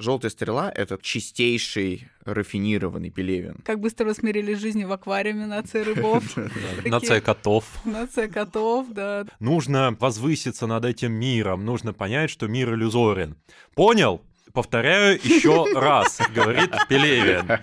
Желтая стрела — это чистейший рафинированный пелевин. Как быстро вы смирили жизнь в аквариуме на Ц рыбов. На Ц котов. На Ц котов, да. Нужно возвыситься над этим миром, нужно понять, что мир иллюзорен. Понял? Повторяю еще раз, говорит Пелевин.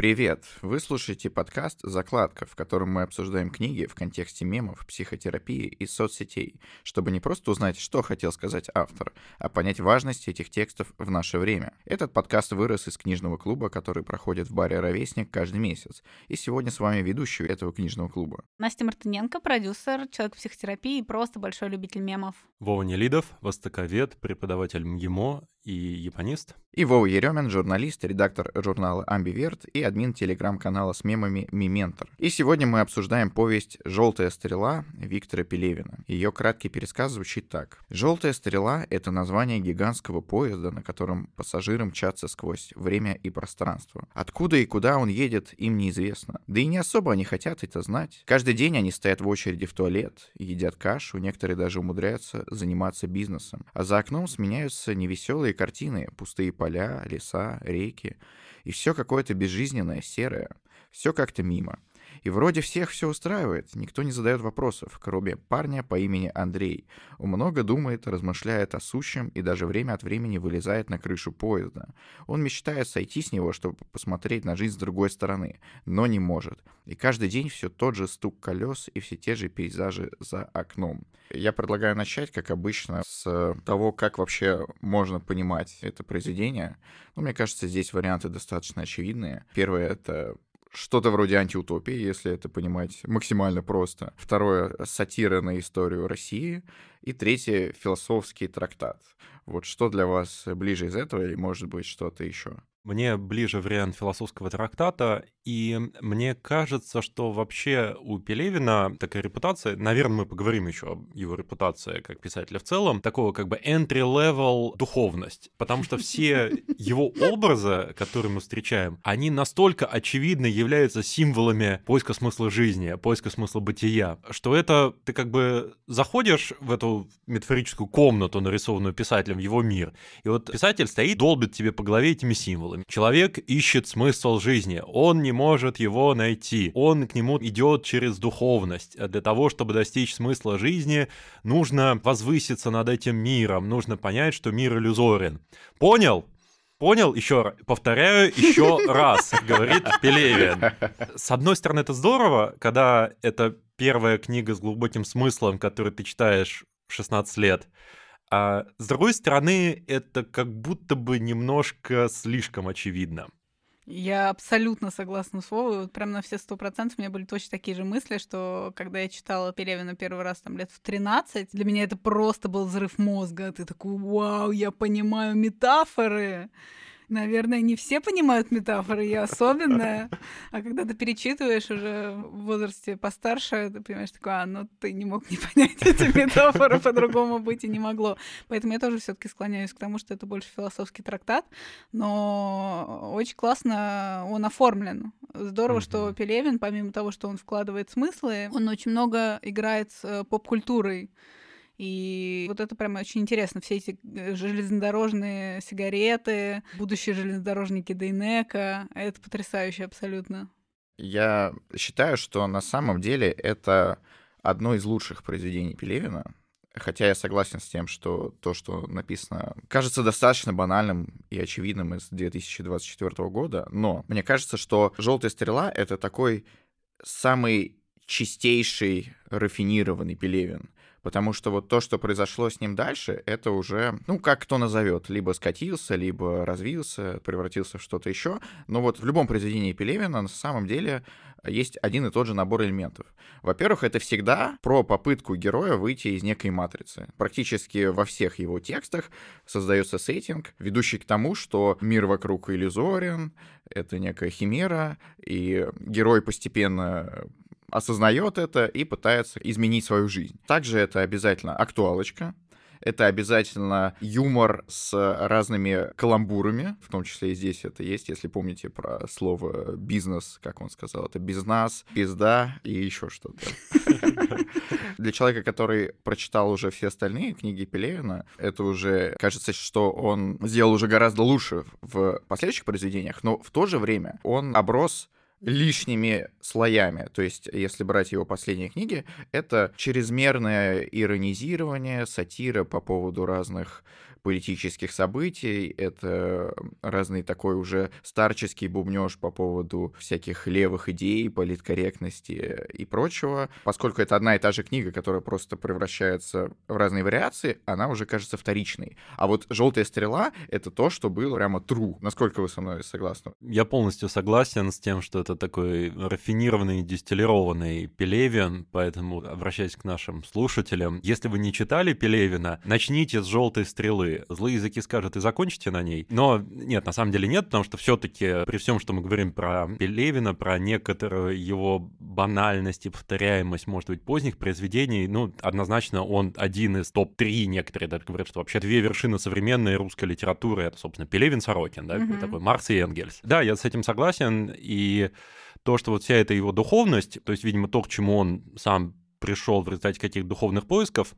Привет! Вы слушаете подкаст «Закладка», в котором мы обсуждаем книги в контексте мемов, психотерапии и соцсетей, чтобы не просто узнать, что хотел сказать автор, а понять важность этих текстов в наше время. Этот подкаст вырос из книжного клуба, который проходит в баре «Ровесник» каждый месяц. И сегодня с вами ведущий этого книжного клуба. Настя Мартыненко, продюсер, человек психотерапии и просто большой любитель мемов. Вова Нелидов, востоковед, преподаватель МГИМО и японист. И Вова Еремин, журналист, редактор журнала «Амбиверт» и админ телеграм-канала с мемами «Миментор». И сегодня мы обсуждаем повесть «Желтая стрела» Виктора Пелевина. Ее краткий пересказ звучит так. «Желтая стрела» — это название гигантского поезда, на котором пассажиры мчатся сквозь время и пространство. Откуда и куда он едет, им неизвестно. Да и не особо они хотят это знать. Каждый день они стоят в очереди в туалет, едят кашу, некоторые даже умудряются заниматься бизнесом. А за окном сменяются невеселые картины, пустые поля, леса, реки. И все какое-то безжизненное, серое. Все как-то мимо. И вроде всех все устраивает, никто не задает вопросов, кроме парня по имени Андрей. Он много думает, размышляет о сущем и даже время от времени вылезает на крышу поезда. Он мечтает сойти с него, чтобы посмотреть на жизнь с другой стороны, но не может. И каждый день все тот же стук колес и все те же пейзажи за окном. Я предлагаю начать, как обычно, с того, как вообще можно понимать это произведение. Ну, мне кажется, здесь варианты достаточно очевидные. Первое — это что-то вроде антиутопии, если это понимать максимально просто. Второе — сатира на историю России. И третье — философский трактат. Вот что для вас ближе из этого или, может быть, что-то еще? Мне ближе вариант философского трактата, и мне кажется, что вообще у Пелевина такая репутация, наверное, мы поговорим еще об его репутации как писателя в целом, такого как бы entry-level духовность, потому что все его образы, которые мы встречаем, они настолько очевидно являются символами поиска смысла жизни, поиска смысла бытия, что это ты как бы заходишь в эту метафорическую комнату, нарисованную писателем, его мир, и вот писатель стоит, долбит тебе по голове этими символами. Человек ищет смысл жизни, он не может его найти, он к нему идет через духовность. А для того, чтобы достичь смысла жизни, нужно возвыситься над этим миром, нужно понять, что мир иллюзорен. Понял? Понял? Еще раз. Повторяю еще раз, говорит Пелевин. С одной стороны, это здорово, когда это первая книга с глубоким смыслом, которую ты читаешь в 16 лет. А с другой стороны, это как будто бы немножко слишком очевидно. Я абсолютно согласна с Вовой. Вот прям на все сто процентов у меня были точно такие же мысли, что когда я читала Пелевина первый раз там лет в 13, для меня это просто был взрыв мозга. Ты такой, вау, я понимаю метафоры. Наверное, не все понимают метафоры, я особенная. А когда ты перечитываешь уже в возрасте постарше, ты понимаешь, такое, а, ну ты не мог не понять эти метафоры, по-другому быть и не могло. Поэтому я тоже все таки склоняюсь к тому, что это больше философский трактат, но очень классно он оформлен. Здорово, mm-hmm. что Пелевин, помимо того, что он вкладывает смыслы, он очень много играет с э, поп-культурой. И вот это прям очень интересно. Все эти э, железнодорожные сигареты, будущие железнодорожники Дейнека. Это потрясающе абсолютно. Я считаю, что на самом деле это одно из лучших произведений Пелевина. Хотя я согласен с тем, что то, что написано, кажется достаточно банальным и очевидным из 2024 года, но мне кажется, что «Желтая стрела» — это такой самый чистейший, рафинированный Пелевин потому что вот то, что произошло с ним дальше, это уже, ну, как кто назовет, либо скатился, либо развился, превратился в что-то еще. Но вот в любом произведении Пелевина на самом деле есть один и тот же набор элементов. Во-первых, это всегда про попытку героя выйти из некой матрицы. Практически во всех его текстах создается сеттинг, ведущий к тому, что мир вокруг иллюзорен, это некая химера, и герой постепенно осознает это и пытается изменить свою жизнь. Также это обязательно актуалочка, это обязательно юмор с разными каламбурами, в том числе и здесь это есть, если помните про слово бизнес, как он сказал, это бизнес, пизда и еще что-то. Для человека, который прочитал уже все остальные книги Пелевина, это уже кажется, что он сделал уже гораздо лучше в последующих произведениях, но в то же время он оброс лишними слоями. То есть, если брать его последние книги, это чрезмерное иронизирование, сатира по поводу разных политических событий, это разный такой уже старческий бубнеж по поводу всяких левых идей, политкорректности и прочего. Поскольку это одна и та же книга, которая просто превращается в разные вариации, она уже кажется вторичной. А вот «Желтая стрела» — это то, что было прямо true. Насколько вы со мной согласны? Я полностью согласен с тем, что это такой рафинированный, дистиллированный Пелевин, поэтому обращаясь к нашим слушателям, если вы не читали Пелевина, начните с «Желтой стрелы», Злые языки скажут и закончите на ней. Но нет, на самом деле нет, потому что все-таки при всем, что мы говорим про Пелевина, про некоторую его банальность и повторяемость, может быть, поздних произведений, ну, однозначно он один из топ-3, некоторые даже говорят, что вообще две вершины современной русской литературы, это, собственно, Пелевин, Сорокин, да, mm-hmm. такой Марс и Энгельс. Да, я с этим согласен, и то, что вот вся эта его духовность, то есть, видимо, то, к чему он сам пришел в результате каких-то духовных поисков,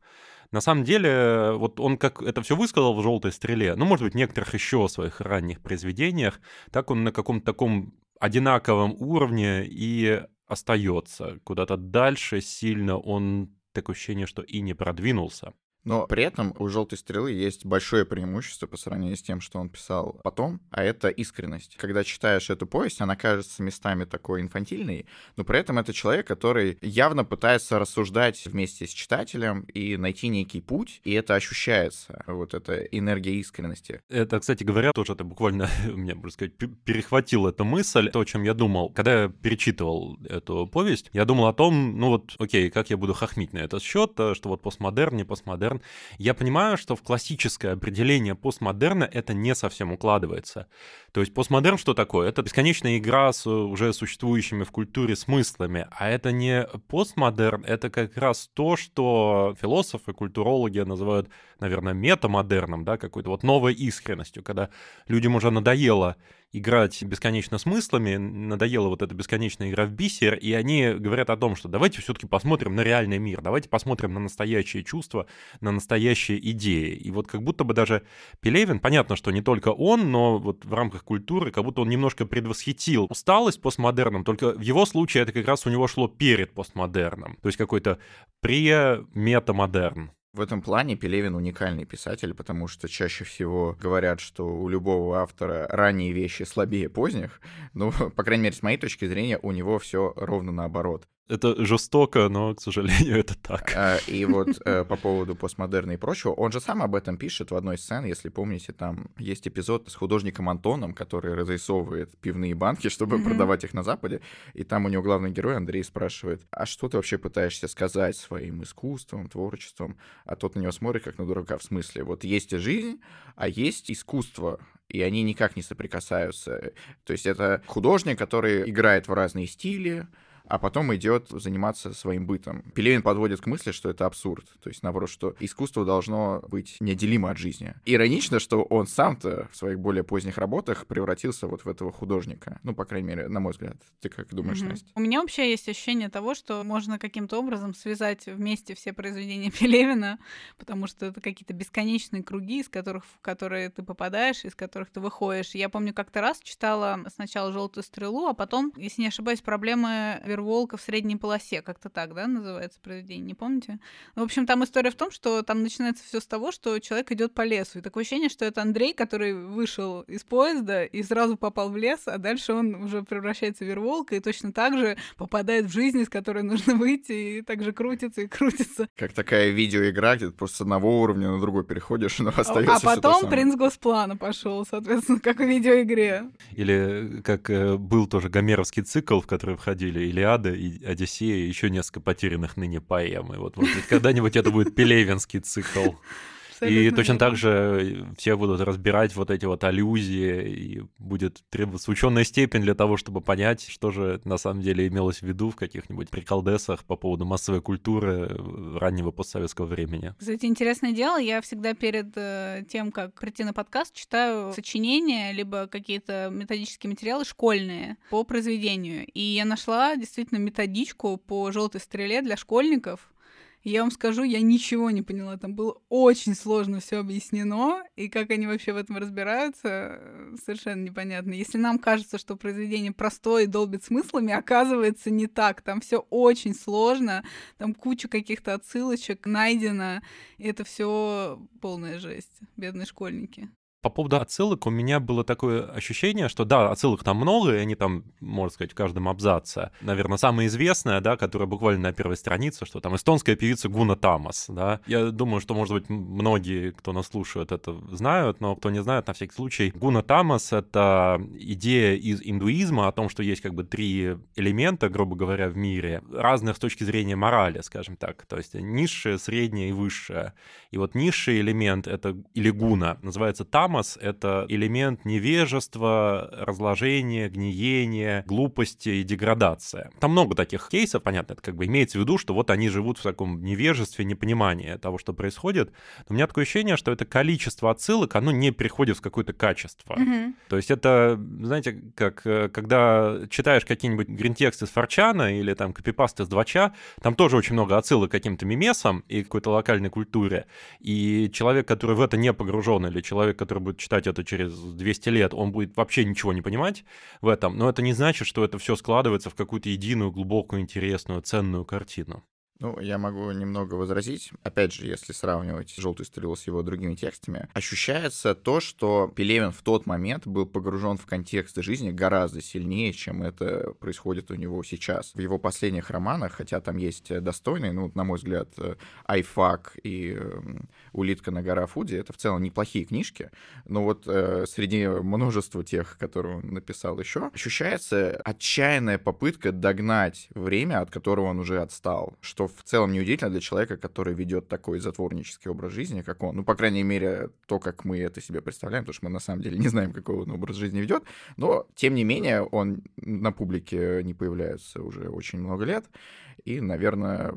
на самом деле, вот он как это все высказал в «Желтой стреле», ну, может быть, в некоторых еще своих ранних произведениях, так он на каком-то таком одинаковом уровне и остается. Куда-то дальше сильно он такое ощущение, что и не продвинулся. Но при этом у «Желтой стрелы» есть большое преимущество по сравнению с тем, что он писал потом, а это искренность. Когда читаешь эту повесть, она кажется местами такой инфантильной, но при этом это человек, который явно пытается рассуждать вместе с читателем и найти некий путь, и это ощущается, вот эта энергия искренности. Это, кстати говоря, тоже это буквально, у меня, можно сказать, перехватил эту мысль, то, о чем я думал. Когда я перечитывал эту повесть, я думал о том, ну вот, окей, как я буду хохмить на этот счет, что вот постмодерн, не постмодерн, постмодерн. Я понимаю, что в классическое определение постмодерна это не совсем укладывается. То есть постмодерн что такое? Это бесконечная игра с уже существующими в культуре смыслами, а это не постмодерн, это как раз то, что философы, культурологи называют, наверное, метамодерном, да, какой-то вот новой искренностью, когда людям уже надоело играть бесконечно смыслами, надоела вот эта бесконечная игра в бисер, и они говорят о том, что давайте все-таки посмотрим на реальный мир, давайте посмотрим на настоящие чувства, на настоящие идеи. И вот как будто бы даже Пелевин, понятно, что не только он, но вот в рамках культуры, как будто он немножко предвосхитил усталость постмодерном, только в его случае это как раз у него шло перед постмодерном, то есть какой-то пре-метамодерн. В этом плане Пелевин уникальный писатель, потому что чаще всего говорят, что у любого автора ранние вещи слабее поздних. Ну, по крайней мере, с моей точки зрения, у него все ровно наоборот. Это жестоко, но, к сожалению, это так. А, и вот э, по поводу постмодерна и прочего, он же сам об этом пишет в одной сцене, если помните, там есть эпизод с художником Антоном, который разрисовывает пивные банки, чтобы mm-hmm. продавать их на Западе, и там у него главный герой Андрей спрашивает, а что ты вообще пытаешься сказать своим искусством, творчеством? А тот на него смотрит как на дурака, в смысле, вот есть жизнь, а есть искусство, и они никак не соприкасаются. То есть это художник, который играет в разные стили, а потом идет заниматься своим бытом. Пелевин подводит к мысли, что это абсурд. То есть, наоборот, что искусство должно быть неотделимо от жизни. Иронично, что он сам-то в своих более поздних работах превратился вот в этого художника. Ну, по крайней мере, на мой взгляд. Ты как думаешь, угу. Настя? У меня вообще есть ощущение того, что можно каким-то образом связать вместе все произведения Пелевина, потому что это какие-то бесконечные круги, из которых, в которые ты попадаешь, из которых ты выходишь. Я помню, как-то раз читала сначала «Желтую стрелу», а потом, если не ошибаюсь, проблемы Верволка в средней полосе, как-то так, да, называется произведение, не помните? Ну, в общем, там история в том, что там начинается все с того, что человек идет по лесу. И такое ощущение, что это Андрей, который вышел из поезда и сразу попал в лес, а дальше он уже превращается в Верволка и точно так же попадает в жизнь, из которой нужно выйти, и так же крутится и крутится. Как такая видеоигра, где ты просто с одного уровня на другой переходишь, но остается А потом принц Госплана пошел, соответственно, как в видеоигре. Или как э, был тоже гомеровский цикл, в который входили или Илиада, и Одиссея, еще несколько потерянных ныне поэм. И вот, вот когда-нибудь это будет Пелевинский цикл. И точно так же все будут разбирать вот эти вот аллюзии, и будет требоваться ученая степень для того, чтобы понять, что же на самом деле имелось в виду в каких-нибудь приколдесах по поводу массовой культуры раннего постсоветского времени. Кстати, интересное дело, я всегда перед э, тем, как прийти на подкаст, читаю сочинения, либо какие-то методические материалы школьные по произведению. И я нашла действительно методичку по желтой стреле для школьников, я вам скажу, я ничего не поняла. Там было очень сложно все объяснено, и как они вообще в этом разбираются, совершенно непонятно. Если нам кажется, что произведение простое и долбит смыслами, оказывается не так. Там все очень сложно, там куча каких-то отсылочек найдено, и это все полная жесть. Бедные школьники. По поводу отсылок у меня было такое ощущение, что да, отсылок там много, и они там, можно сказать, в каждом абзаце. Наверное, самая известная, да, которая буквально на первой странице, что там эстонская певица Гуна Тамас, да. Я думаю, что, может быть, многие, кто нас слушает, это знают, но кто не знает, на всякий случай, Гуна Тамас — это идея из индуизма о том, что есть как бы три элемента, грубо говоря, в мире, разных с точки зрения морали, скажем так, то есть низшее, среднее и высшее. И вот низший элемент — это, или гуна, называется там, тамос — это элемент невежества, разложения, гниения, глупости и деградация. Там много таких кейсов, понятно, это как бы имеется в виду, что вот они живут в таком невежестве, непонимании того, что происходит. Но у меня такое ощущение, что это количество отсылок, оно не приходит в какое-то качество. Mm-hmm. То есть это, знаете, как э, когда читаешь какие-нибудь гринтексты с Форчана или там копипасты с Двача, там тоже очень много отсылок к каким-то мемесам и какой-то локальной культуре. И человек, который в это не погружен, или человек, который будет читать это через 200 лет, он будет вообще ничего не понимать в этом, но это не значит, что это все складывается в какую-то единую, глубокую, интересную, ценную картину. Ну, я могу немного возразить. Опять же, если сравнивать «Желтую стрелу» с его другими текстами, ощущается то, что Пелевин в тот момент был погружен в контекст жизни гораздо сильнее, чем это происходит у него сейчас. В его последних романах, хотя там есть достойные, ну, на мой взгляд, «Айфак» и эм, «Улитка на гора Фуди» — это в целом неплохие книжки, но вот э, среди множества тех, которые он написал еще, ощущается отчаянная попытка догнать время, от которого он уже отстал, что в целом неудивительно для человека, который ведет такой затворнический образ жизни, как он. Ну, по крайней мере, то, как мы это себе представляем, потому что мы на самом деле не знаем, какой он образ жизни ведет. Но, тем не менее, он на публике не появляется уже очень много лет. И, наверное,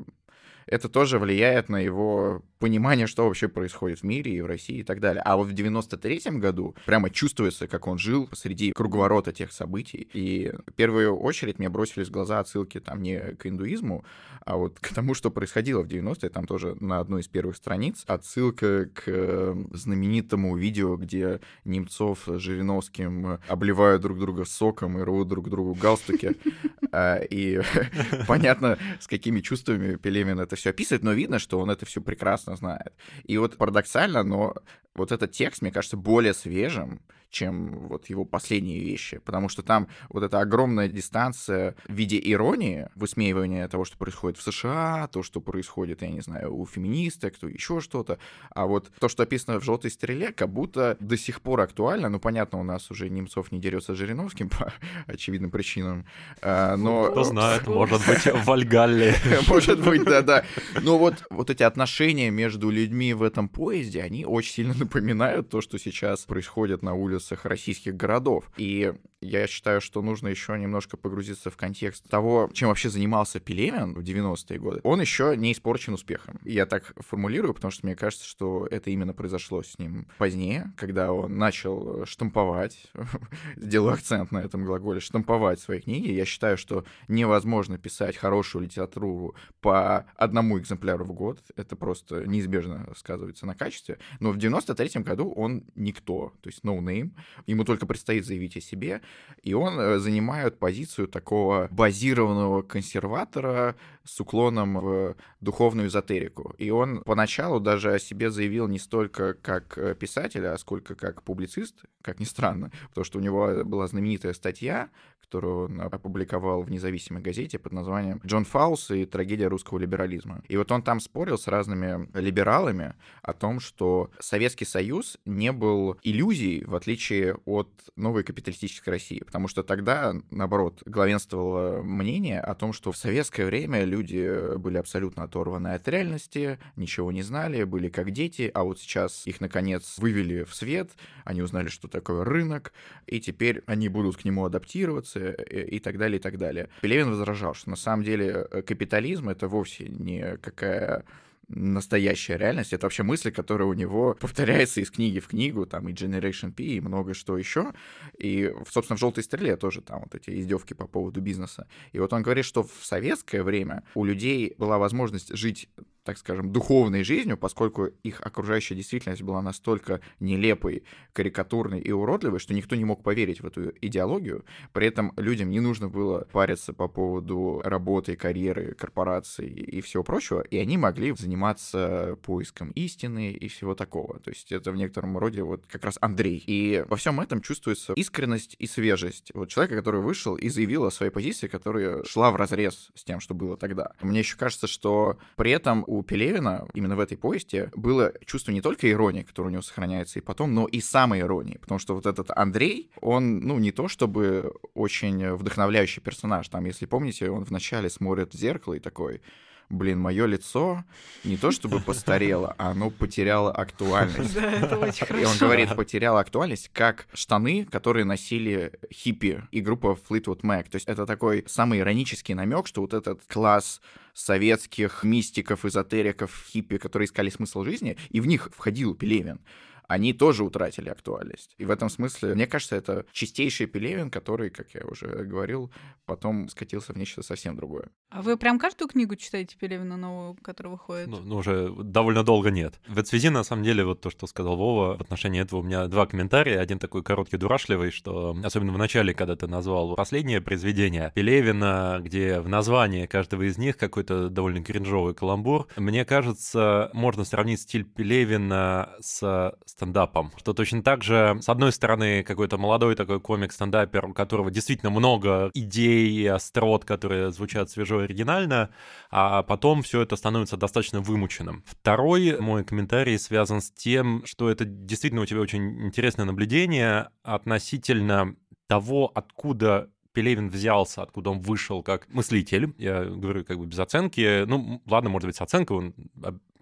это тоже влияет на его понимание, что вообще происходит в мире и в России и так далее. А вот в 93-м году прямо чувствуется, как он жил посреди круговорота тех событий. И в первую очередь мне бросились в глаза отсылки там не к индуизму, а вот к тому, что происходило в 90-е. Там тоже на одной из первых страниц отсылка к знаменитому видео, где Немцов с Жириновским обливают друг друга соком и рвут друг другу галстуки. А, и понятно, с какими чувствами Пелемин это все описывает, но видно, что он это все прекрасно знает. И вот парадоксально, но вот этот текст, мне кажется, более свежим, чем вот его последние вещи, потому что там вот эта огромная дистанция в виде иронии, высмеивания того, что происходит в США, то, что происходит, я не знаю, у феминисток, то еще что-то, а вот то, что описано в «Желтой стреле», как будто до сих пор актуально, ну, понятно, у нас уже Немцов не дерется с Жириновским по очевидным причинам, а, но... Кто знает, может быть, в Вальгалле. Может быть, да-да. Но вот, вот эти отношения между людьми в этом поезде, они очень сильно напоминают то, что сейчас происходит на улице улицах российских городов. И я считаю, что нужно еще немножко погрузиться в контекст того, чем вообще занимался Пелевин в 90-е годы. Он еще не испорчен успехом. Я так формулирую, потому что мне кажется, что это именно произошло с ним позднее, когда он начал штамповать, сделаю акцент на этом глаголе, штамповать свои книги. Я считаю, что невозможно писать хорошую литературу по одному экземпляру в год. Это просто неизбежно сказывается на качестве. Но в 93-м году он никто, то есть no name. Ему только предстоит заявить о себе и он э, занимает позицию такого базированного консерватора с уклоном в духовную эзотерику. И он поначалу даже о себе заявил не столько как э, писатель, а сколько как публицист, как ни странно, потому что у него была знаменитая статья, которую он опубликовал в независимой газете под названием «Джон Фаус и трагедия русского либерализма». И вот он там спорил с разными либералами о том, что Советский Союз не был иллюзией, в отличие от новой капиталистической России, потому что тогда, наоборот, главенствовало мнение о том, что в советское время люди были абсолютно оторваны от реальности, ничего не знали, были как дети, а вот сейчас их, наконец, вывели в свет, они узнали, что такое рынок, и теперь они будут к нему адаптироваться э, и так далее, и так далее. Пелевин возражал, что на самом деле э, капитализм — это вовсе не какая настоящая реальность. Это вообще мысли, которые у него повторяются из книги в книгу, там и Generation P, и много что еще. И, собственно, в «Желтой стреле» тоже там вот эти издевки по поводу бизнеса. И вот он говорит, что в советское время у людей была возможность жить так скажем, духовной жизнью, поскольку их окружающая действительность была настолько нелепой, карикатурной и уродливой, что никто не мог поверить в эту идеологию. При этом людям не нужно было париться по поводу работы, карьеры, корпораций и всего прочего, и они могли заниматься поиском истины и всего такого. То есть это в некотором роде вот как раз Андрей. И во всем этом чувствуется искренность и свежесть. Вот человека, который вышел и заявил о своей позиции, которая шла в разрез с тем, что было тогда. Мне еще кажется, что при этом Пелевина именно в этой повести было чувство не только иронии, которое у него сохраняется и потом, но и самой иронии. Потому что вот этот Андрей, он, ну, не то чтобы очень вдохновляющий персонаж. Там, если помните, он вначале смотрит в зеркало и такой блин, мое лицо не то чтобы постарело, а оно потеряло актуальность. Да, это очень хорошо. И он говорит, потеряло актуальность, как штаны, которые носили хиппи и группа Fleetwood Mac. То есть это такой самый иронический намек, что вот этот класс советских мистиков, эзотериков, хиппи, которые искали смысл жизни, и в них входил Пелевин они тоже утратили актуальность. И в этом смысле, мне кажется, это чистейший Пелевин, который, как я уже говорил, потом скатился в нечто совсем другое. А вы прям каждую книгу читаете Пелевина новую, которая выходит? Ну, ну, уже довольно долго нет. В этой связи, на самом деле, вот то, что сказал Вова, в отношении этого у меня два комментария. Один такой короткий, дурашливый, что особенно в начале, когда ты назвал последнее произведение Пелевина, где в названии каждого из них какой-то довольно кринжовый каламбур, мне кажется, можно сравнить стиль Пелевина с стендапом. Что точно так же, с одной стороны, какой-то молодой такой комик-стендапер, у которого действительно много идей острот, которые звучат свежо оригинально, а потом все это становится достаточно вымученным. Второй мой комментарий связан с тем, что это действительно у тебя очень интересное наблюдение относительно того, откуда Пелевин взялся, откуда он вышел как мыслитель. Я говорю как бы без оценки. Ну, ладно, может быть, с оценкой он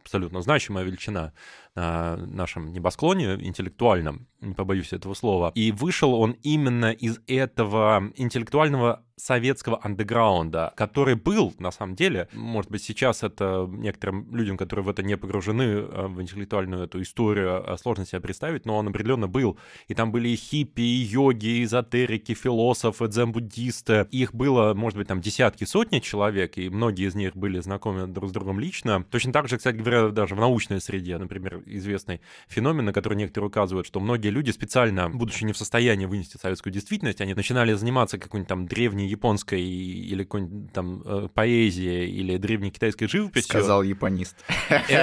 абсолютно значимая величина на нашем небосклоне интеллектуальном, не побоюсь этого слова. И вышел он именно из этого интеллектуального советского андеграунда, который был, на самом деле, может быть, сейчас это некоторым людям, которые в это не погружены, э, в интеллектуальную эту историю, э, сложно себе представить, но он определенно был. И там были и хиппи, и йоги, и эзотерики, философы, дзен-буддисты. Их было, может быть, там десятки, сотни человек, и многие из них были знакомы друг с другом лично. Точно так же, кстати говоря, даже в научной среде, например, известный феномен, на который некоторые указывают, что многие люди специально, будучи не в состоянии вынести советскую действительность, они начинали заниматься какой-нибудь там древней японской или какой-нибудь там э, поэзией или древней китайской живописью. Сказал японист. Э, э,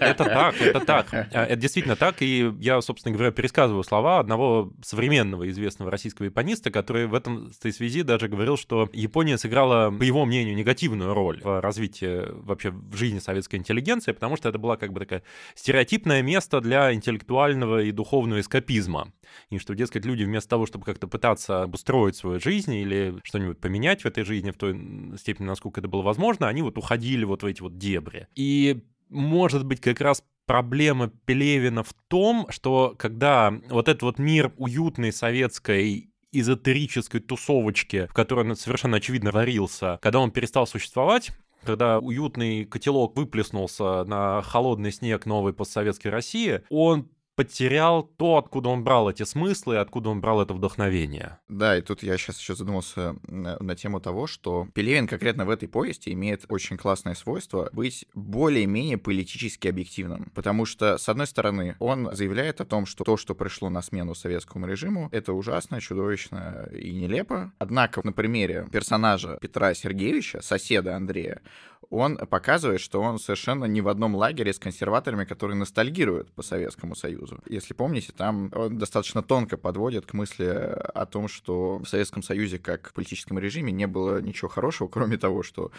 это так, это так. Это действительно так, и я, собственно говоря, пересказываю слова одного современного известного российского япониста, который в этом связи даже говорил, что Япония сыграла, по его мнению, негативную роль в развитии вообще в жизни советской интеллигенции, потому что это была как бы такая стереотипное место для интеллектуального и духовного эскапизма. И что, дескать, люди вместо того, чтобы как-то пытаться обустроить свою жизнь или что-нибудь поменять в этой жизни в той степени, насколько это было возможно, они вот уходили вот в эти вот дебри. И может быть как раз проблема Пелевина в том, что когда вот этот вот мир уютной советской эзотерической тусовочки, в которой он совершенно очевидно варился, когда он перестал существовать, когда уютный котелок выплеснулся на холодный снег новой постсоветской России, он потерял то, откуда он брал эти смыслы, откуда он брал это вдохновение. Да, и тут я сейчас еще задумался на тему того, что Пелевин конкретно в этой повести имеет очень классное свойство быть более-менее политически объективным. Потому что, с одной стороны, он заявляет о том, что то, что пришло на смену советскому режиму, это ужасно, чудовищно и нелепо. Однако на примере персонажа Петра Сергеевича, соседа Андрея, он показывает, что он совершенно не в одном лагере с консерваторами, которые ностальгируют по Советскому Союзу. Если помните, там он достаточно тонко подводит к мысли о том, что в Советском Союзе как в политическом режиме не было ничего хорошего, кроме того, что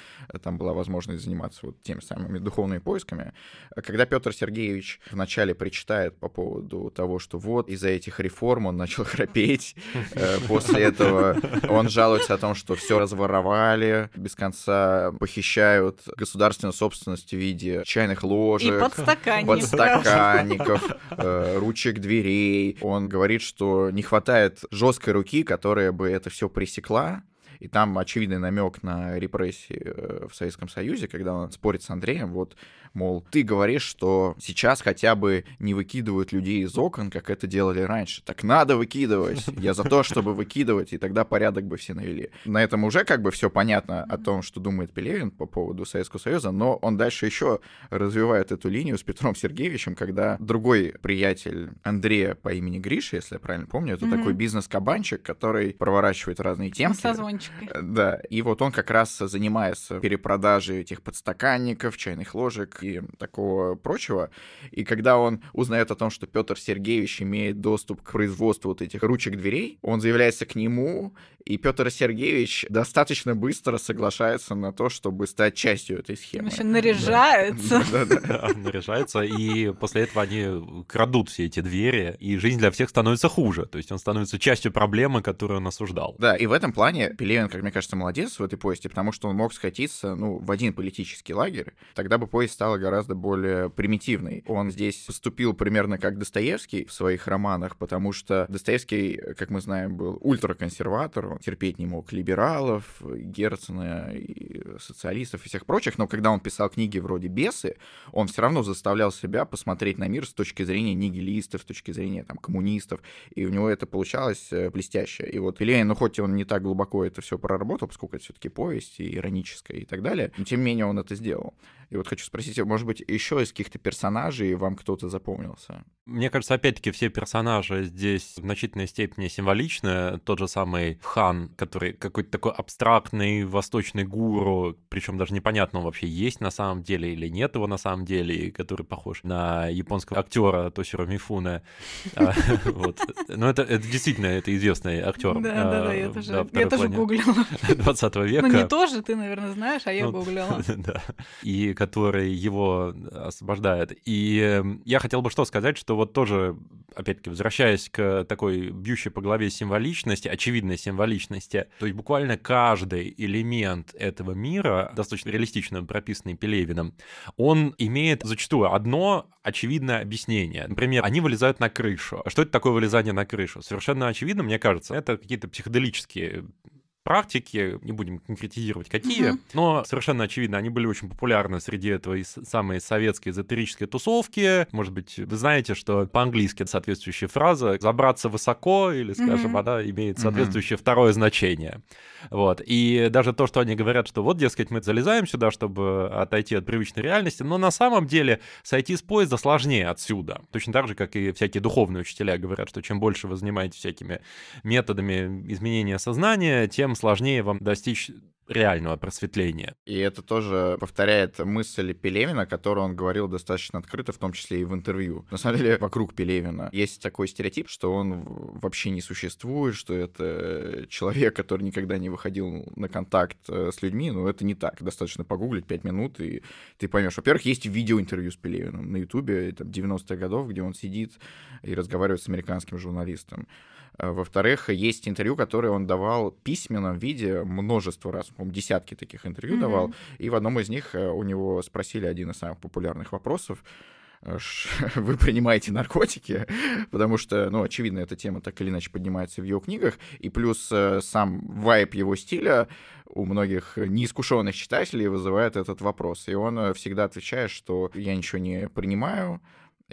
там была возможность заниматься вот теми самыми духовными поисками. Когда Петр Сергеевич вначале причитает по поводу того, что вот из-за этих реформ он начал храпеть, э, после этого он жалуется о том, что все разворовали, без конца похищают государственную собственность в виде чайных ложек, И подстаканников. подстаканников, э, ручек дверей. Он говорит, что не хватает жесткой руки, которая бы это все пресекла. И там очевидный намек на репрессии э, в Советском Союзе, когда он спорит с Андреем, вот Мол, ты говоришь, что сейчас хотя бы не выкидывают людей из окон, как это делали раньше. Так надо выкидывать. Я за то, чтобы выкидывать, и тогда порядок бы все навели. На этом уже как бы все понятно о том, что думает Пелевин по поводу Советского Союза, но он дальше еще развивает эту линию с Петром Сергеевичем, когда другой приятель Андрея по имени Гриша, если я правильно помню, это Мгм. такой бизнес-кабанчик, который проворачивает разные темки. Со звончикой. Э, Да, и вот он как раз занимается перепродажей этих подстаканников, чайных ложек и такого прочего. И когда он узнает о том, что Петр Сергеевич имеет доступ к производству вот этих ручек дверей, он заявляется к нему, и Петр Сергеевич достаточно быстро соглашается на то, чтобы стать частью этой Он схемы. еще наряжается. Да, наряжается, и после этого они крадут все эти двери, и жизнь для всех становится хуже. То есть он становится частью проблемы, которую он осуждал. Да, и в этом плане Пелевин, как мне кажется, молодец в этой повести, потому что он мог скатиться, ну, в один политический лагерь, тогда бы повесть стала гораздо более примитивной. Он здесь поступил примерно как Достоевский в своих романах, потому что Достоевский, как мы знаем, был ультраконсерватор, он терпеть не мог либералов, Герцена и социалистов и всех прочих, но когда он писал книги вроде «Бесы», он все равно заставлял себя посмотреть на мир с точки зрения нигилистов, с точки зрения там коммунистов, и у него это получалось э, блестяще. И вот Пелевин, ну хоть он не так глубоко это все проработал, поскольку это все-таки повесть и ироническая и так далее, но тем не менее он это сделал. И вот хочу спросить, может быть, еще из каких-то персонажей вам кто-то запомнился? Мне кажется, опять-таки, все персонажи здесь в значительной степени символичны. Тот же самый хан, который какой-то такой абстрактный восточный гуру, причем даже непонятно, он вообще есть на самом деле или нет его на самом деле, и который похож на японского актера Тосиро Мифуне. А, вот. Но это, действительно это известный актер. Да, да, да, я тоже, да, я тоже гуглила. 20 века. Ну, не тоже, ты, наверное, знаешь, а я Ну, гуглила. Да. И который его освобождает. И э, я хотел бы что сказать, что вот тоже, опять-таки, возвращаясь к такой бьющей по голове символичности, очевидной символичности, то есть буквально каждый элемент этого мира, достаточно реалистично прописанный Пелевиным, он имеет зачастую одно очевидное объяснение. Например, они вылезают на крышу. А Что это такое вылезание на крышу? Совершенно очевидно, мне кажется, это какие-то психоделические практики, не будем конкретизировать какие, Мгм. но совершенно очевидно, они были очень популярны среди этой с- самой советской эзотерической тусовки. Может быть, вы знаете, что по-английски соответствующая фраза «забраться высоко» или, скажем, Мгм. она имеет соответствующее второе значение. Вот. И даже то, что они говорят, что вот, дескать, мы залезаем сюда, чтобы отойти от привычной реальности, но на самом деле сойти с поезда сложнее отсюда. Точно так же, как и всякие духовные учителя говорят, что чем больше вы занимаетесь всякими методами изменения сознания, тем сложнее вам достичь реального просветления. И это тоже повторяет мысль Пелевина, которую он говорил достаточно открыто, в том числе и в интервью. На самом деле, вокруг Пелевина есть такой стереотип, что он вообще не существует, что это человек, который никогда не выходил на контакт э, с людьми, но это не так. Достаточно погуглить 5 минут, и ты поймешь. Во-первых, есть видеоинтервью с Пелевиным на Ютубе, там, 90-х годов, где он сидит и разговаривает с американским журналистом. А, Во-вторых, есть интервью, которое он давал письменном виде множество раз, по десятки таких интервью Мгм. давал, и в одном из них э, у него спросили один из самых популярных вопросов, э, вы принимаете наркотики, потому что, ну, очевидно, эта тема так или иначе поднимается в его книгах, и плюс э, сам вайп его стиля у многих неискушенных читателей вызывает этот вопрос. И он всегда отвечает, что я ничего не принимаю,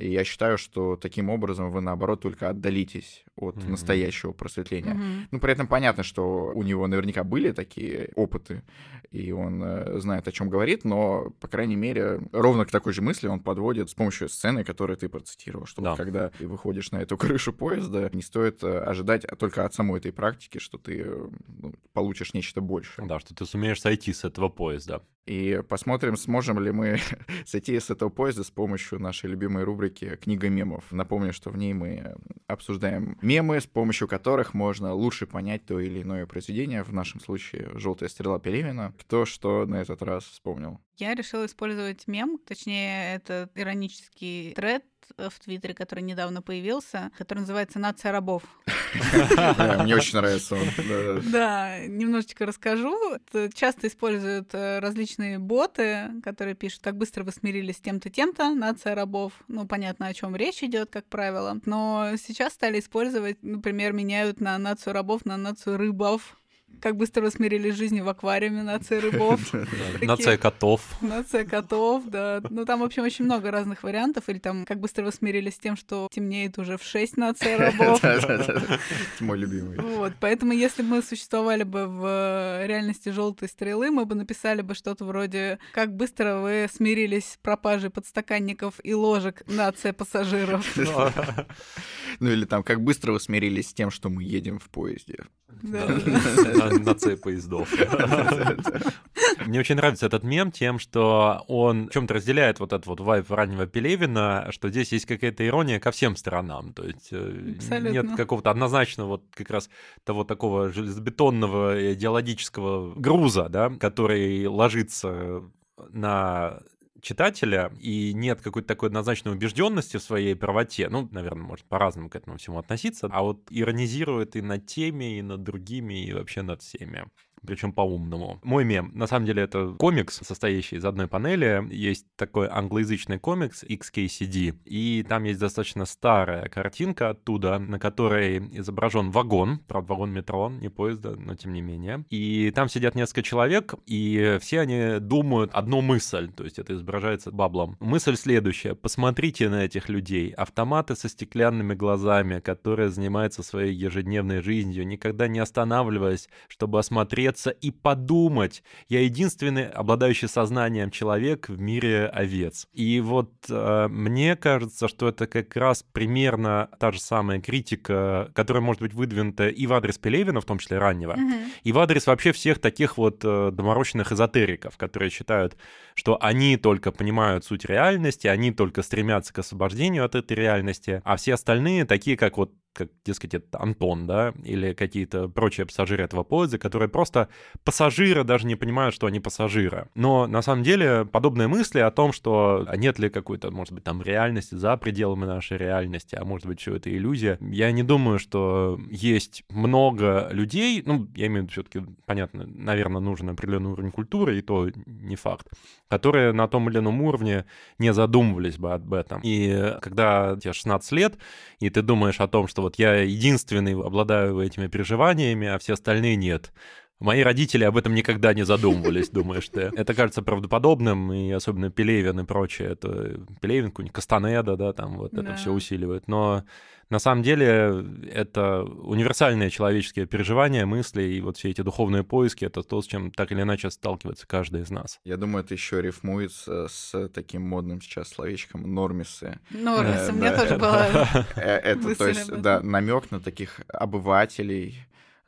и я считаю, что таким образом вы, наоборот, только отдалитесь от Мгм. настоящего просветления. Мгм. Ну, при этом понятно, что у него наверняка были такие опыты, и он э, знает, о чем говорит, но, по крайней мере, ровно к такой же мысли он подводит с помощью сцены, которую ты процитировал, что Да. вот когда ты выходишь на эту крышу поезда, не стоит э, ожидать только от самой этой практики, что ты э, ну, получишь нечто большее. Да, что ты сумеешь сойти с этого поезда. И посмотрим, сможем ли мы сойти с этого поезда с помощью нашей любимой рубрики «Книга мемов». Напомню, что в ней мы обсуждаем мемы, с помощью которых можно лучше понять то или иное произведение, в нашем случае «Желтая стрела Пелевина». Кто что на этот раз вспомнил? Я решила использовать мем, точнее, это иронический тред в Твиттере, который недавно появился, который называется «Нация рабов». Мне очень нравится он. Да, немножечко расскажу. Часто используют э, различные боты, которые пишут, как быстро вы смирились с тем-то, тем-то, нация рабов. Ну, понятно, о чем речь идет, как правило. Но сейчас стали использовать, например, меняют на нацию рабов на нацию рыбов. Как быстро вы смирились с жизнью в аквариуме, нация рыбов. Нация котов. Нация котов, да. Ну, там, в общем, очень много разных вариантов. Или там, как быстро вы смирились с тем, что темнеет уже в 6 нация. Это мой любимый. Вот, поэтому если бы мы существовали бы в э, реальности желтой стрелы, мы бы написали бы что-то вроде «Как быстро вы смирились с пропажей подстаканников и ложек нация пассажиров». Ну или там, как быстро вы смирились с тем, что мы едем в поезде. Да. На, на C поездов. Мне очень нравится этот мем тем, что он в чем-то разделяет вот этот вот вайб раннего Пелевина, что здесь есть какая-то ирония ко всем сторонам. То есть э, Абсолютно. нет какого-то однозначного вот как раз того такого железобетонного идеологического груза, да, который ложится на читателя, и нет какой-то такой однозначной убежденности в своей правоте, ну, наверное, может по-разному к этому всему относиться, а вот иронизирует и над теми, и над другими, и вообще над всеми причем по-умному. Мой мем, на самом деле, это комикс, состоящий из одной панели. Есть такой англоязычный комикс XKCD, и там есть достаточно старая картинка оттуда, на которой изображен вагон, правда, вагон метро, не поезда, но тем не менее. И там сидят несколько человек, и все они думают одну мысль, то есть это изображается баблом. Мысль следующая. Посмотрите на этих людей. Автоматы со стеклянными глазами, которые занимаются своей ежедневной жизнью, никогда не останавливаясь, чтобы осмотреться и подумать. Я единственный обладающий сознанием человек в мире овец. И вот э, мне кажется, что это как раз примерно та же самая критика, которая может быть выдвинута и в адрес Пелевина, в том числе раннего, Мгм. и в адрес вообще всех таких вот э, доморощенных эзотериков, которые считают, что они только понимают суть реальности, они только стремятся к освобождению от этой реальности, а все остальные такие, как вот как, дескать, это Антон, да, или какие-то прочие пассажиры этого поезда, которые просто пассажиры, даже не понимают, что они пассажиры. Но на самом деле подобные мысли о том, что а нет ли какой-то, может быть, там реальности за пределами нашей реальности, а может быть, все это иллюзия, я не думаю, что есть много людей, ну, я имею в виду все-таки, понятно, наверное, нужен определенный уровень культуры, и то не факт, которые на том или ином уровне не задумывались бы об этом. И когда тебе 16 лет, и ты думаешь о том, что вот я единственный обладаю этими переживаниями, а все остальные нет. Мои родители об этом никогда не задумывались, думаешь ты. Это кажется правдоподобным, и особенно Пелевин и прочее. Это Пелевин, какой-нибудь Кастанеда, да, там вот это Да. все усиливает. Но на самом деле это универсальные человеческие переживания, мысли, и вот все эти духовные поиски — это то, с чем так или иначе сталкивается каждый из нас. Я думаю, это еще рифмуется с таким модным сейчас словечком нормисы. Нормис, Э, да. тоже было. Э, Это, то есть, да, намек на таких обывателей,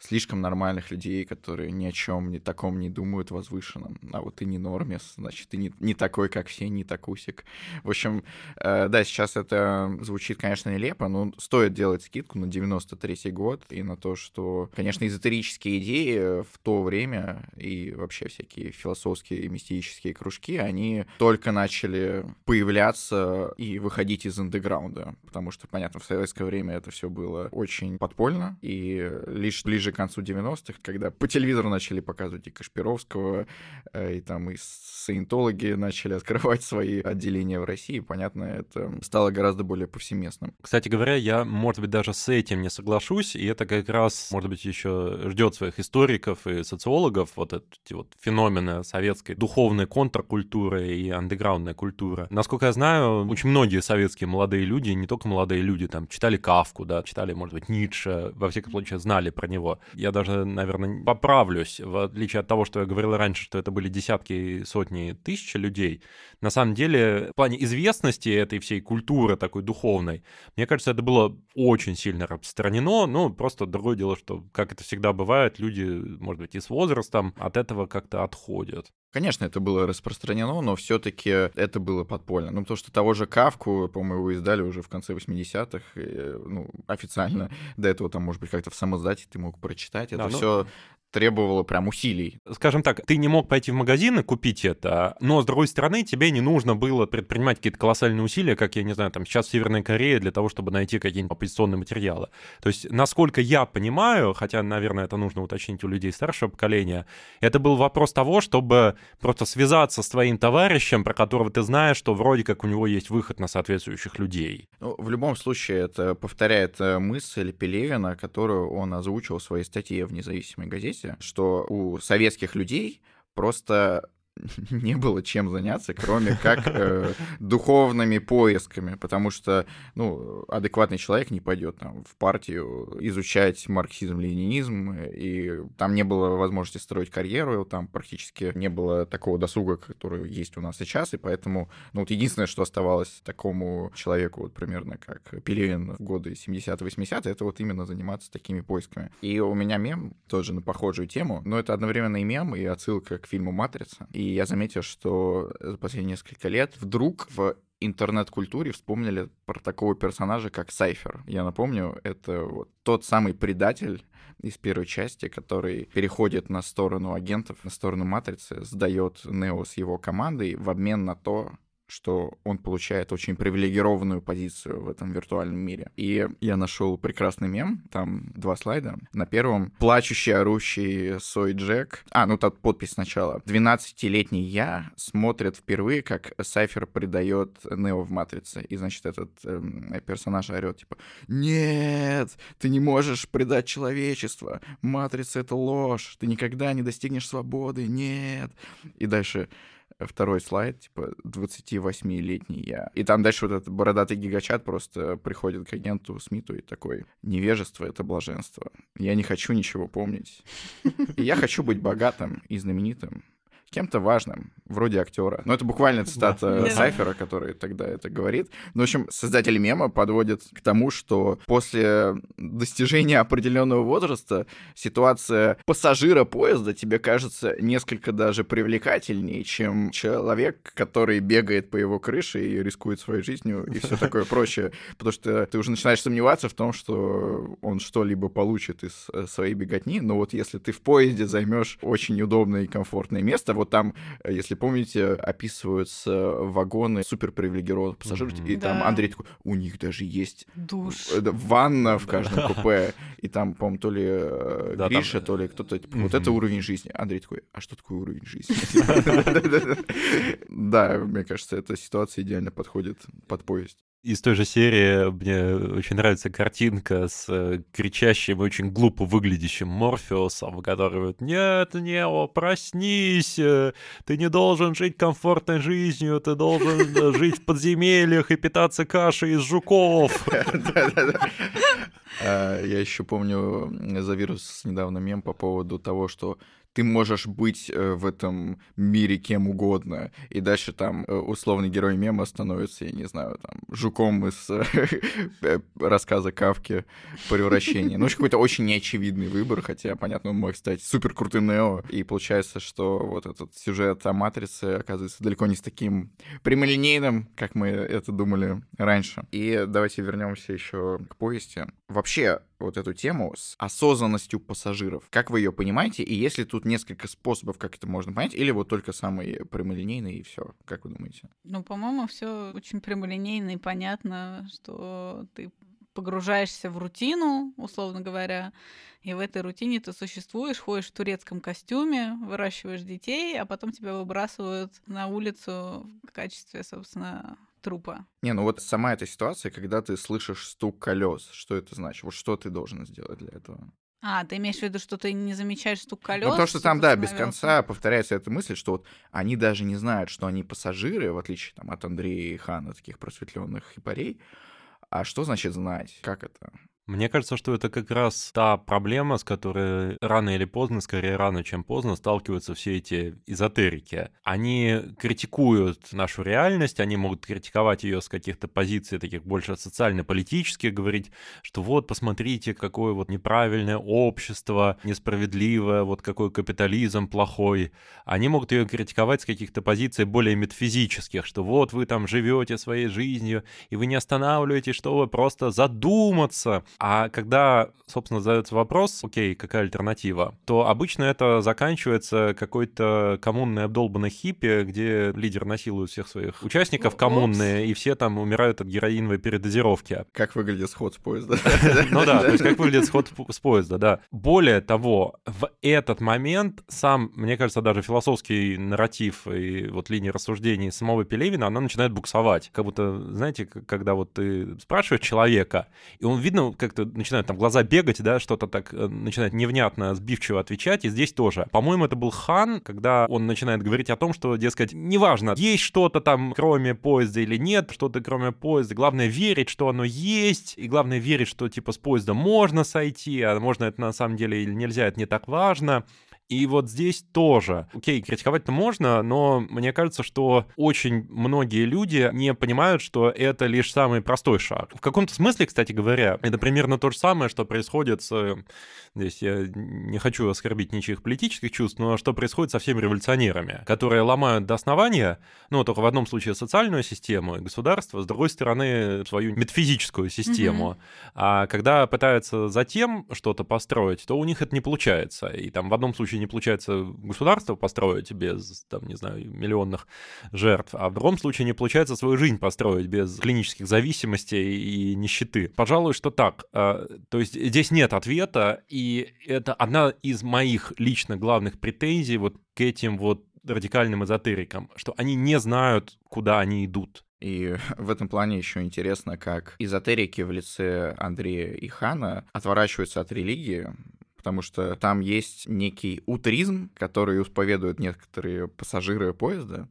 слишком нормальных людей, которые ни о чем ни таком не думают возвышенном. А вот ты не нормис, значит, ты не, не такой, как все, не такусик. В общем, э, да, сейчас это звучит, конечно, нелепо, но стоит делать скидку на 93-й год и на то, что, конечно, эзотерические идеи в то время и вообще всякие философские и мистические кружки, они только начали появляться и выходить из андеграунда, потому что, понятно, в советское время это все было очень подпольно, и лишь ближе к концу 90-х, когда по телевизору начали показывать и Кашпировского, э, и там и саентологи начали открывать свои отделения в России, понятно, это стало гораздо более повсеместным. Кстати говоря, я, может быть, даже с этим не соглашусь, и это как раз, может быть, еще ждет своих историков и социологов, вот эти вот феномены советской духовной контркультуры и андеграундной культуры. Насколько я знаю, очень многие советские молодые люди, не только молодые люди, там, читали Кавку, да, читали, может быть, Ницше, во всяком случае, знали про него. Я даже, наверное, поправлюсь, в отличие от того, что я говорил раньше, что это были десятки, сотни, тысячи людей, на самом деле, в плане известности этой всей культуры такой духовной, мне кажется, это было очень сильно распространено, ну, просто другое дело, что, как это всегда бывает, люди, может быть, и с возрастом от этого как-то отходят. Конечно, это было распространено, но все-таки это было подпольно. Ну, потому что того же Кавку, по-моему, его издали уже в конце 80-х, ну, официально. До этого там, может быть, как-то в самоздате ты мог прочитать. Это да, все ну требовало прям усилий. Скажем так, ты не мог пойти в магазин и купить это, но, с другой стороны, тебе не нужно было предпринимать какие-то колоссальные усилия, как, я не знаю, там сейчас в Северной Корее, для того, чтобы найти какие-нибудь оппозиционные материалы. То есть, насколько я понимаю, хотя, наверное, это нужно уточнить у людей старшего поколения, это был вопрос того, чтобы просто связаться с твоим товарищем, про которого ты знаешь, что вроде как у него есть выход на соответствующих людей. Ну, в любом случае, это повторяет э, мысль Пелевина, которую он озвучил в своей статье в независимой газете, что у советских людей просто не было чем заняться, кроме как э, духовными поисками, потому что, ну, адекватный человек не пойдет там в партию изучать марксизм, ленинизм, и там не было возможности строить карьеру, там практически не было такого досуга, который есть у нас сейчас, и поэтому, ну, вот единственное, что оставалось такому человеку, вот примерно как Пелевин в годы 70-80, это вот именно заниматься такими поисками. И у меня мем тоже на похожую тему, но это одновременно и мем, и отсылка к фильму «Матрица», и я заметил, что за последние несколько лет вдруг в интернет-культуре вспомнили про такого персонажа, как Сайфер. Я напомню, это вот тот самый предатель из первой части, который переходит на сторону агентов, на сторону Матрицы, сдает Нео с его командой в обмен на то, что он получает очень привилегированную позицию в этом виртуальном мире. И я нашел прекрасный мем, там два слайда. На первом плачущий, орущий Сой Джек. А, ну тут подпись сначала. 12-летний я смотрит впервые, как Сайфер предает Нео в Матрице. И, значит, этот эм, персонаж орет, типа, нет, ты не можешь предать человечество. Матрица — это ложь. Ты никогда не достигнешь свободы. Нет. И дальше второй слайд, типа 28-летний я. И там дальше вот этот бородатый гигачат просто приходит к агенту Смиту и такой, невежество — это блаженство. Я не хочу ничего помнить. И я хочу быть богатым и знаменитым кем-то важным, вроде актера. Но это буквально цитата да. Сайфера, который тогда это говорит. Ну, в общем, создатель мема подводит к тому, что после достижения определенного возраста ситуация пассажира поезда тебе кажется несколько даже привлекательнее, чем человек, который бегает по его крыше и рискует своей жизнью и все такое прочее. Потому что ты уже начинаешь сомневаться в том, что он что-либо получит из э, своей беготни. Но вот если ты в поезде займешь очень удобное и комфортное место, вот там, э, если помните, описываются вагоны суперпривилегированных пассажиров, mm-hmm. и да. там Андрей такой, у них даже есть душ, э, ванна в каждом купе, и там, по-моему, то ли э, Гриша, то ли кто-то, типа, вот это уровень жизни. Андрей такой, а что такое уровень жизни? Да, мне кажется, эта ситуация идеально подходит под поезд из той же серии мне очень нравится картинка с э, кричащим и очень глупо выглядящим Морфеусом, который говорит, нет, Нео, проснись, э, ты не должен жить комфортной жизнью, ты должен э, жить в подземельях и питаться кашей из жуков. А, я еще помню за вирус недавно мем по поводу того, что ты можешь быть э, в этом мире кем угодно. И дальше там э, условный герой мема становится, я не знаю, там, жуком из э, рассказа Кавки «Превращение». Ну, какой-то очень неочевидный выбор, хотя, понятно, он мог стать супер крутым Нео. И получается, что вот этот сюжет о Матрице оказывается далеко не с таким прямолинейным, как мы это думали раньше. И давайте вернемся еще к повести. Вообще, вот эту тему с осознанностью пассажиров. Как вы ее понимаете? И есть ли тут несколько способов, как это можно понять? Или вот только самый прямолинейный и все? Как вы думаете? Ну, по-моему, все очень прямолинейно и понятно, что ты погружаешься в рутину, условно говоря, и в этой рутине ты существуешь, ходишь в турецком костюме, выращиваешь детей, а потом тебя выбрасывают на улицу в качестве, собственно, трупа. Не, ну вот сама эта ситуация, когда ты слышишь стук колес, что это значит? Вот что ты должен сделать для этого? А, ты имеешь в виду, что ты не замечаешь стук колес? Ну, потому что там, да, без конца повторяется эта мысль, что вот они даже не знают, что они пассажиры, в отличие там, от Андрея и Хана, таких просветленных хипарей. А что значит знать? Как это? Мне кажется, что это как раз та проблема, с которой рано или поздно, скорее рано, чем поздно, сталкиваются все эти эзотерики. Они критикуют нашу реальность, они могут критиковать ее с каких-то позиций таких больше социально-политических, говорить, что вот, посмотрите, какое вот неправильное общество, несправедливое, вот какой капитализм плохой. Они могут ее критиковать с каких-то позиций более метафизических, что вот вы там живете своей жизнью, и вы не останавливаетесь, чтобы просто задуматься, а когда, собственно, задается вопрос, окей, какая альтернатива, то обычно это заканчивается какой-то коммунной обдолбанной хиппи, где лидер насилует всех своих участников коммунные, и все там умирают от героиновой передозировки. Как выглядит сход с поезда. Ну да, то есть как выглядит сход с поезда, да. Более того, в этот момент сам, мне кажется, даже философский нарратив и вот линия рассуждений самого Пелевина, она начинает буксовать. Как будто, знаете, когда вот ты спрашиваешь человека, и он, видно, как-то начинают там глаза бегать, да, что-то так э, начинает невнятно, сбивчиво отвечать, и здесь тоже. По-моему, это был Хан, когда он начинает говорить о том, что, дескать, неважно, есть что-то там кроме поезда или нет, что-то кроме поезда, главное верить, что оно есть, и главное верить, что типа с поезда можно сойти, а можно это на самом деле или нельзя, это не так важно. И вот здесь тоже. Окей, критиковать-то можно, но мне кажется, что очень многие люди не понимают, что это лишь самый простой шаг. В каком-то смысле, кстати говоря, это примерно то же самое, что происходит с... Здесь я не хочу оскорбить ничьих политических чувств, но что происходит со всеми революционерами, которые ломают до основания, ну, только в одном случае социальную систему и государство, с другой стороны, свою метафизическую систему. Mm-hmm. А когда пытаются затем что-то построить, то у них это не получается. И там в одном случае не получается государство построить без, там, не знаю, миллионных жертв, а в другом случае не получается свою жизнь построить без клинических зависимостей и нищеты. Пожалуй, что так. А, то есть здесь нет ответа, и это одна из моих лично главных претензий вот к этим вот радикальным эзотерикам, что они не знают, куда они идут. И в этом плане еще интересно, как эзотерики в лице Андрея и Хана отворачиваются от религии, потому что там есть некий утризм, который исповедуют некоторые пассажиры поезда,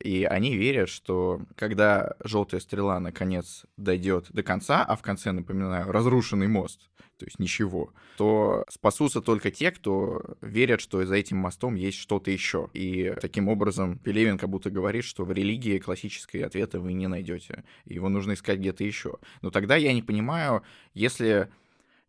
и они верят, что когда желтая стрела наконец дойдет до конца, а в конце, напоминаю, разрушенный мост, то есть ничего, то спасутся только те, кто верят, что за этим мостом есть что-то еще. И таким образом Пелевин как будто говорит, что в религии классической ответа вы не найдете. Его нужно искать где-то еще. Но тогда я не понимаю, если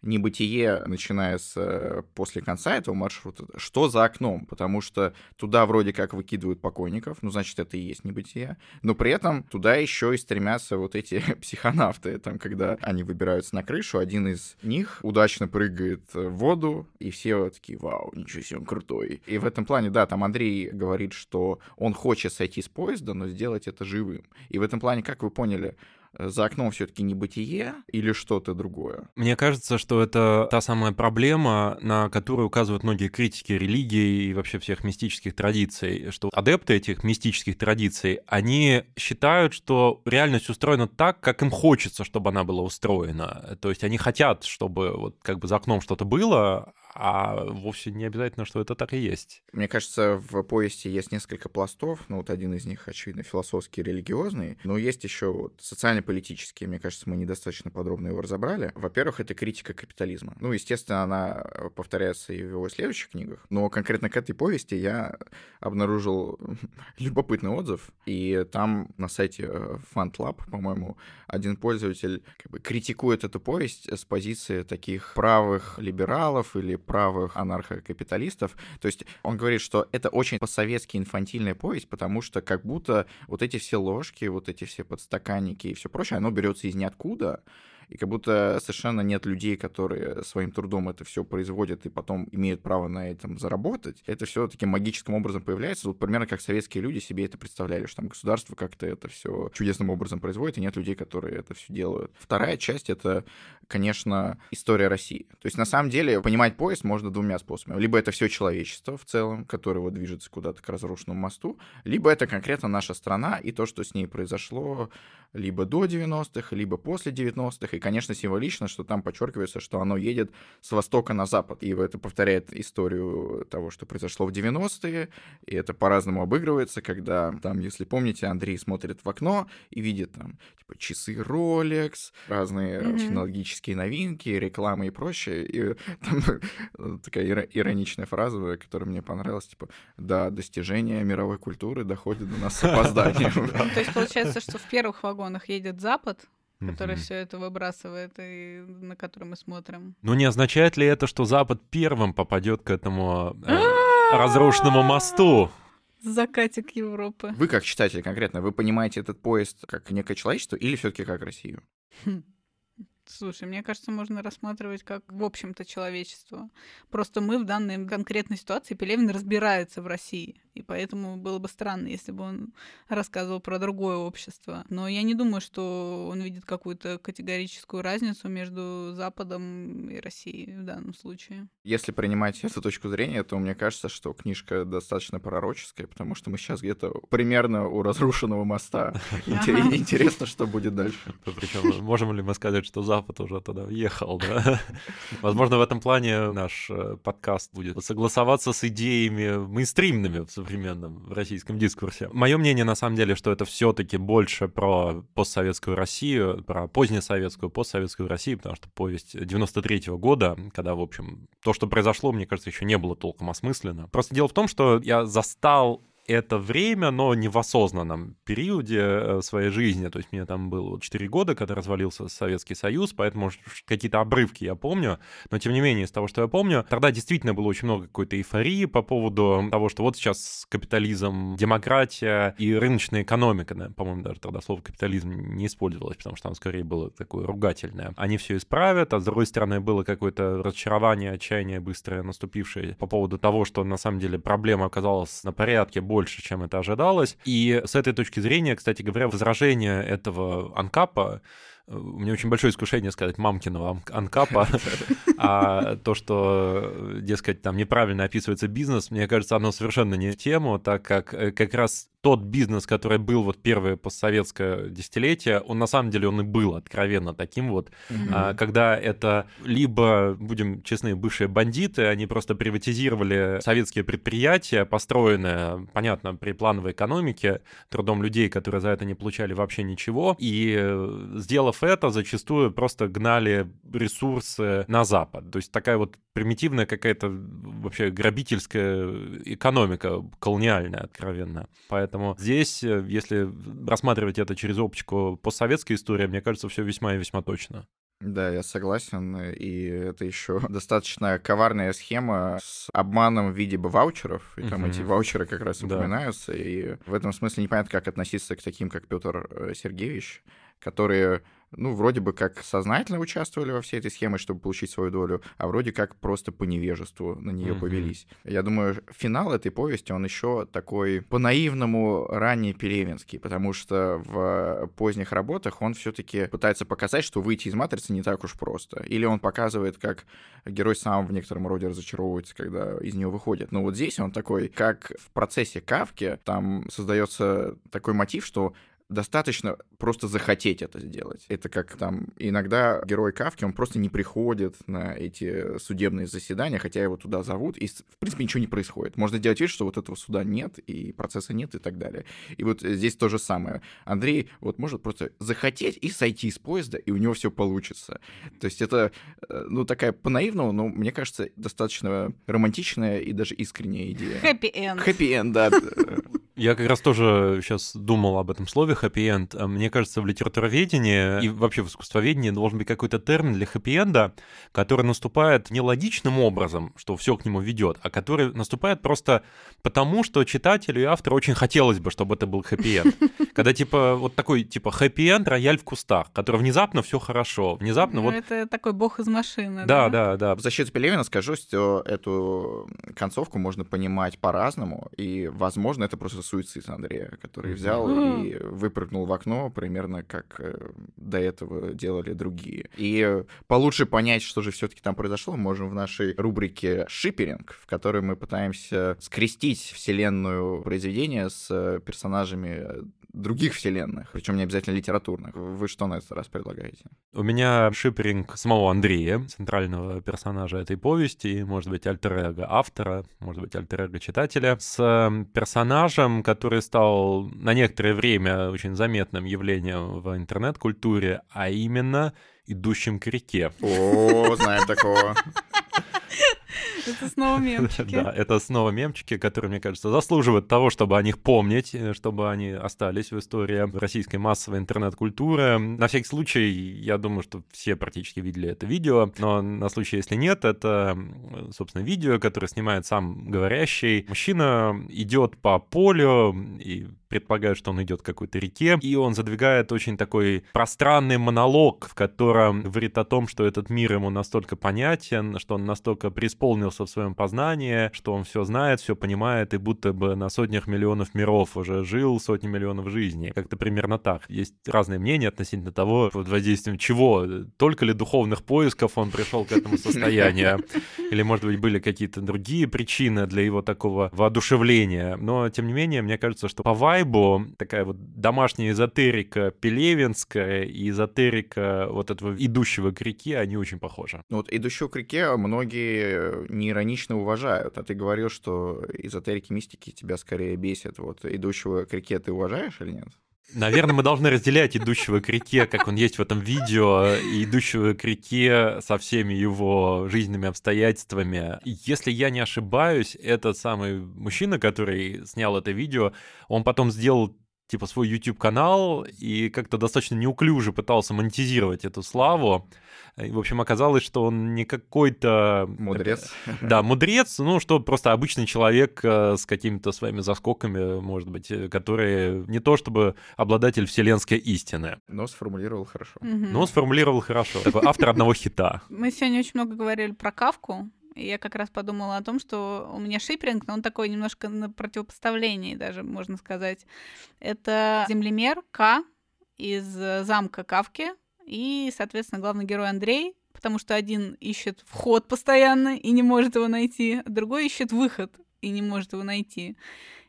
небытие, начиная с э, после конца этого маршрута, что за окном, потому что туда вроде как выкидывают покойников, ну, значит, это и есть небытие, но при этом туда еще и стремятся вот эти психонавты, там, когда они выбираются на крышу, один из них удачно прыгает в воду, и все такие, вау, ничего себе, он крутой. И в этом плане, да, там Андрей говорит, что он хочет сойти с поезда, но сделать это живым. И в этом плане, как вы поняли, за окном все-таки не бытие или что-то другое? Мне кажется, что это та самая проблема, на которую указывают многие критики религии и вообще всех мистических традиций, что адепты этих мистических традиций, они считают, что реальность устроена так, как им хочется, чтобы она была устроена. То есть они хотят, чтобы вот как бы за окном что-то было, а вовсе не обязательно, что это так и есть. Мне кажется, в повести есть несколько пластов, ну вот один из них, очевидно, философский и религиозный, но есть еще вот социально-политический, мне кажется, мы недостаточно подробно его разобрали. Во-первых, это критика капитализма. Ну, естественно, она повторяется и в его следующих книгах, но конкретно к этой повести я обнаружил любопытный отзыв, и там на сайте э, FantLab, по-моему, один пользователь как бы критикует эту повесть с позиции таких правых либералов или правых анархокапиталистов. То есть он говорит, что это очень по-советски инфантильная повесть, потому что как будто вот эти все ложки, вот эти все подстаканники и все прочее, оно берется из ниоткуда, и как будто совершенно нет людей, которые своим трудом это все производят и потом имеют право на этом заработать. Это все таким магическим образом появляется. Вот примерно как советские люди себе это представляли, что там государство как-то это все чудесным образом производит, и нет людей, которые это все делают. Вторая часть — это, конечно, история России. То есть, на самом деле, понимать поезд можно двумя способами. Либо это все человечество в целом, которое вот движется куда-то к разрушенному мосту, либо это конкретно наша страна и то, что с ней произошло либо до 90-х, либо после 90-х. И, конечно, символично, что там подчеркивается, что оно едет с востока на запад. И это повторяет историю того, что произошло в 90-е. И это по-разному обыгрывается, когда там, если помните, Андрей смотрит в окно и видит там типа часы Rolex, разные mm-hmm. технологические новинки, рекламы и прочее. И там такая ироничная фраза, которая мне понравилась, типа, да, достижения мировой культуры доходят до нас с опозданием. То есть получается, что в первых вагонах вагонах едет Запад, который все это выбрасывает и на который мы смотрим. Ну не означает ли это, что Запад первым попадет к этому э, разрушенному мосту? Закатик Европы. Вы как читатель конкретно, вы понимаете этот поезд как некое человечество или все-таки как Россию? Слушай, мне кажется, можно рассматривать как, в общем-то, человечество. Просто мы в данной конкретной ситуации, Пелевин разбирается в России. И поэтому было бы странно, если бы он рассказывал про другое общество. Но я не думаю, что он видит какую-то категорическую разницу между Западом и Россией в данном случае. Если принимать эту точку зрения, то мне кажется, что книжка достаточно пророческая, потому что мы сейчас где-то примерно у разрушенного моста. Интересно, что будет дальше. Причем можем ли мы сказать, что Запад уже туда въехал, да? Возможно, в этом плане наш э, подкаст будет согласоваться с идеями мейнстримными в современном российском дискурсе. Мое мнение, на самом деле, что это все-таки больше про постсоветскую Россию, про позднесоветскую, постсоветскую Россию, потому что повесть 93-го года, когда, в общем, то, что произошло, мне кажется, еще не было толком осмысленно. Просто дело в том, что я застал это время, но не в осознанном периоде э, своей жизни. То есть мне там было 4 года, когда развалился Советский Союз, поэтому какие-то обрывки я помню. Но тем не менее, из того, что я помню, тогда действительно было очень много какой-то эйфории по поводу того, что вот сейчас капитализм, демократия и рыночная экономика, да, по-моему, даже тогда слово капитализм не использовалось, потому что оно скорее было такое ругательное. Они все исправят, а с другой стороны было какое-то разочарование, отчаяние быстрое наступившее по поводу того, что на самом деле проблема оказалась на порядке больше, чем это ожидалось. И с этой точки зрения, кстати говоря, возражение этого анкапа Э, у меня очень большое искушение сказать мамкиного анкапа, а то, что, дескать, там неправильно описывается бизнес, мне кажется, оно совершенно не тему, так как э, как раз тот бизнес, который был вот первое постсоветское десятилетие, он на самом деле он и был откровенно таким вот, mm-hmm. когда это либо, будем честны, бывшие бандиты, они просто приватизировали советские предприятия, построенные, понятно, при плановой экономике, трудом людей, которые за это не получали вообще ничего, и э, сделав сделав это, зачастую просто гнали ресурсы на Запад. То есть такая вот примитивная какая-то вообще грабительская экономика, колониальная, откровенно. Поэтому здесь, э, если рассматривать это через оптику постсоветской истории, мне кажется, все весьма и весьма точно. Да, я согласен. И это еще достаточно коварная схема с обманом в виде ваучеров. И там эти ваучеры как раз упоминаются. Да. И в этом смысле непонятно, как относиться к таким, как Петр э, Сергеевич, которые ну, вроде бы как сознательно участвовали во всей этой схеме, чтобы получить свою долю, а вроде как просто по невежеству на нее mm-hmm. повелись. Я думаю, финал этой повести, он еще такой по-наивному ранее Пелевинский, потому что в поздних работах он все-таки пытается показать, что выйти из матрицы не так уж просто. Или он показывает, как герой сам в некотором роде разочаровывается, когда из нее выходит. Но вот здесь он такой, как в процессе Кавки, там создается такой мотив, что достаточно просто захотеть это сделать. Это как там иногда герой Кавки, он просто не приходит на эти судебные заседания, хотя его туда зовут, и в принципе ничего не происходит. Можно сделать вид, что вот этого суда нет, и процесса нет, и так далее. И вот здесь то же самое. Андрей вот может просто захотеть и сойти с поезда, и у него все получится. То есть это, э, ну, такая по-наивному, но мне кажется, достаточно романтичная и даже искренняя идея. Хэппи-энд. Хэппи-энд, да. Я как раз тоже сейчас думал об этом слове хэппи-энд. Мне кажется, в литературоведении и вообще в искусствоведении должен быть какой-то термин для хэппи-энда, который наступает не логичным образом, что все к нему ведет, а который наступает просто потому, что читателю и автору очень хотелось бы, чтобы это был хэппи-энд. Когда типа вот такой типа хэппи-энд рояль в кустах, который внезапно все хорошо, внезапно Ну, вот... Это такой бог из машины. Да, да, да. В защиту Пелевина скажу, что эту концовку можно понимать по-разному, и, возможно, это просто суицид Андрея, который взял и выпрыгнул в окно, примерно как э, до этого делали другие. И э, получше понять, что же все-таки там произошло, можем в нашей рубрике «Шиперинг», в которой мы пытаемся скрестить вселенную произведения с э, персонажами других вселенных, причем не обязательно литературных. Вы что на этот раз предлагаете? У меня шиперинг самого Андрея, центрального персонажа этой повести, может быть, альтер автора, может быть, альтер читателя, с э, персонажем, который стал на некоторое время очень заметным явлением в интернет-культуре, а именно идущим к реке. О, знаем такого. Это снова мемчики. Да, это снова мемчики, которые, мне кажется, заслуживают того, чтобы о них помнить, э, чтобы они остались в истории российской массовой интернет-культуры. На всякий случай, я думаю, что все практически видели это видео, но на случай, если нет, это, собственно, видео, которое снимает сам говорящий. Мужчина идет по полю и предполагаю, что он идет к какой-то реке, и он задвигает очень такой пространный монолог, в котором говорит о том, что этот мир ему настолько понятен, что он настолько преисполнился в своем познании, что он все знает, все понимает, и будто бы на сотнях миллионов миров уже жил сотни миллионов жизней. Как-то примерно так. Есть разные мнения относительно того, под воздействием чего. Только ли духовных поисков он пришел к этому состоянию, или, может быть, были какие-то другие причины для его такого воодушевления. Но, тем не менее, мне кажется, что по вайбу такая вот домашняя эзотерика пелевинская и эзотерика вот этого идущего к реке, они очень похожи. Ну вот идущего к реке многие неиронично уважают, а ты говорил, что эзотерики мистики тебя скорее бесят. Вот идущего к реке ты уважаешь или нет? Наверное, мы должны разделять идущего к реке, как он есть в этом видео, и идущего к реке со всеми его жизненными обстоятельствами. Если я не ошибаюсь, этот самый мужчина, который снял это видео, он потом сделал типа свой YouTube-канал и как-то достаточно неуклюже пытался монетизировать эту славу. И, в общем, оказалось, что он не какой-то... Мудрец. Да, мудрец, ну, что просто обычный человек э, с какими-то своими заскоками, может быть, э, который не то чтобы обладатель вселенской истины, Но сформулировал хорошо. Мгм. но сформулировал хорошо. Такой автор одного хита. Мы сегодня очень много говорили про Кавку, и я как раз подумала о том, что у меня шиперинг, но он такой немножко на противопоставлении даже, можно сказать. Это землемер К из э, замка Кавки, и, соответственно, главный герой Андрей, потому что один ищет вход постоянно и не может его найти, а другой ищет выход и не может его найти.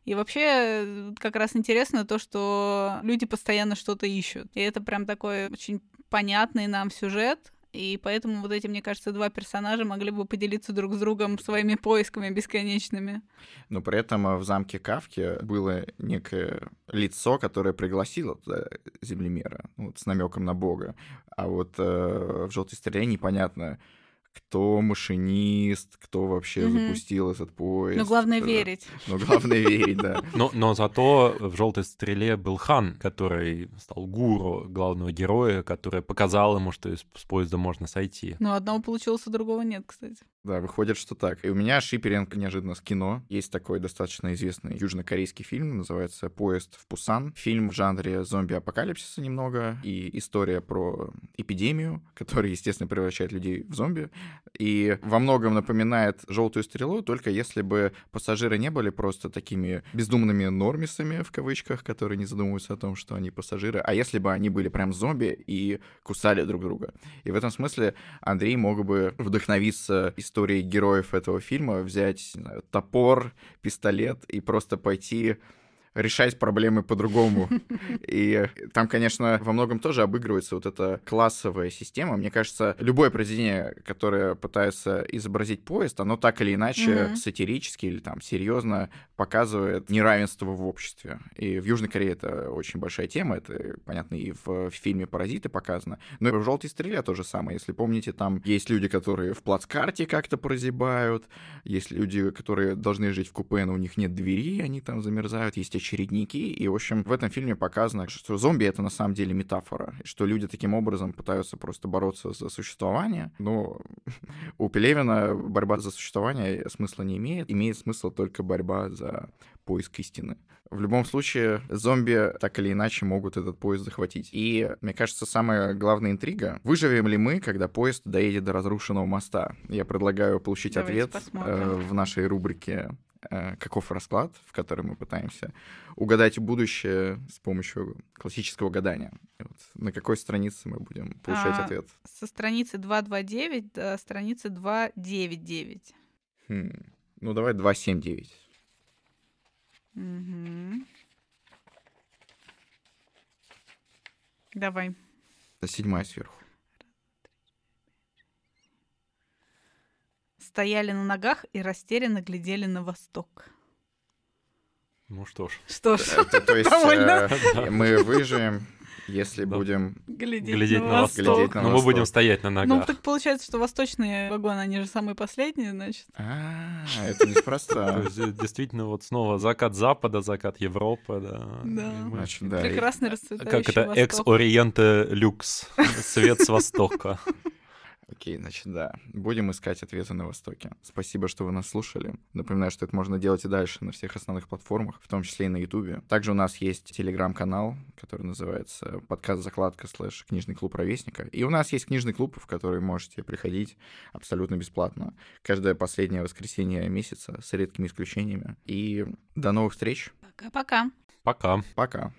И вообще, э, как раз интересно то, что люди постоянно что-то ищут. И это прям такой очень понятный нам сюжет, и поэтому вот эти, мне кажется, два персонажа могли бы поделиться друг с другом своими поисками бесконечными. Но при этом э, в замке Кавки было некое лицо, которое пригласило туда землемера, ну, вот, с намеком на бога. А вот э, в желтой стреле непонятно, кто машинист, кто вообще Мгм. запустил этот поезд. Но главное Да. верить. Но главное верить, да. Но, но зато в «Желтой стреле» был хан, который стал гуру главного героя, который показал ему, что из с поезда можно сойти. Но одного получилось, у другого нет, кстати. Да, выходит, что так. И у меня шиперинг неожиданно с кино. Есть такой достаточно известный южнокорейский фильм, называется «Поезд в Пусан». Фильм в жанре зомби-апокалипсиса немного, и история про эпидемию, которая, естественно, превращает людей в зомби. И во многом напоминает «Желтую стрелу», только если бы пассажиры не были просто такими бездумными нормисами, в кавычках, которые не задумываются о том, что они пассажиры, а если бы они были прям зомби и кусали друг друга. И в этом смысле Андрей мог бы вдохновиться историей героев этого фильма, взять знаю, топор, пистолет и просто пойти решать проблемы по-другому. И там, конечно, во многом тоже обыгрывается вот эта классовая система. Мне кажется, любое произведение, которое пытается изобразить поезд, оно так или иначе Мгм. сатирически или там серьезно показывает неравенство в обществе. И в Южной Корее это очень большая тема, это, понятно, и в фильме «Паразиты» показано. Но и в «Желтой стреле» то же самое. Если помните, там есть люди, которые в плацкарте как-то прозябают, есть люди, которые должны жить в купе, но у них нет двери, они там замерзают. Есть чередники. И, в общем, в этом фильме показано, что зомби — это на самом деле метафора, что люди таким образом пытаются просто бороться за существование. Но у Пелевина борьба за существование смысла не имеет. Имеет смысл только борьба за поиск истины. В любом случае, зомби так или иначе могут этот поезд захватить. И, мне кажется, самая главная интрига — выживем ли мы, когда поезд доедет до разрушенного моста? Я предлагаю получить Давайте ответ посмотрим. э, в нашей рубрике «Каков расклад?», в которой мы пытаемся угадать будущее с помощью классического гадания. Вот на какой странице мы будем получать А, ответ? Со страницы 229 до страницы 299. Хм. Ну, давай 279. Мгм. Давай. Седьмая сверху. Стояли на ногах и растерянно глядели на восток. Ну что ж. Что ж, Это, то есть Довольно. э, мы выживем, если Да. будем... глядеть, Глядеть на на восток. восток. Глядеть на Но мы будем стоять на Ну, ногах. так получается, что восточные вагоны, они же самые последние, значит. А, это То неспроста. э, действительно, вот снова закат Запада, закат Европы, да. Да. Прекрасный Как расцветающий это? восток. Экс-ориенте люкс. Свет с востока. Окей, значит, да. Будем искать ответы на Востоке. Спасибо, что вы нас слушали. Напоминаю, что это можно делать и дальше на всех основных платформах, в том числе и на Ютубе. Также у нас есть телеграм-канал, который называется подкаст закладка слэш книжный клуб ровесника. И у нас есть книжный клуб, в который можете приходить абсолютно бесплатно. Каждое последнее воскресенье месяца с редкими исключениями. И до новых встреч. Пока-пока. Пока. Пока.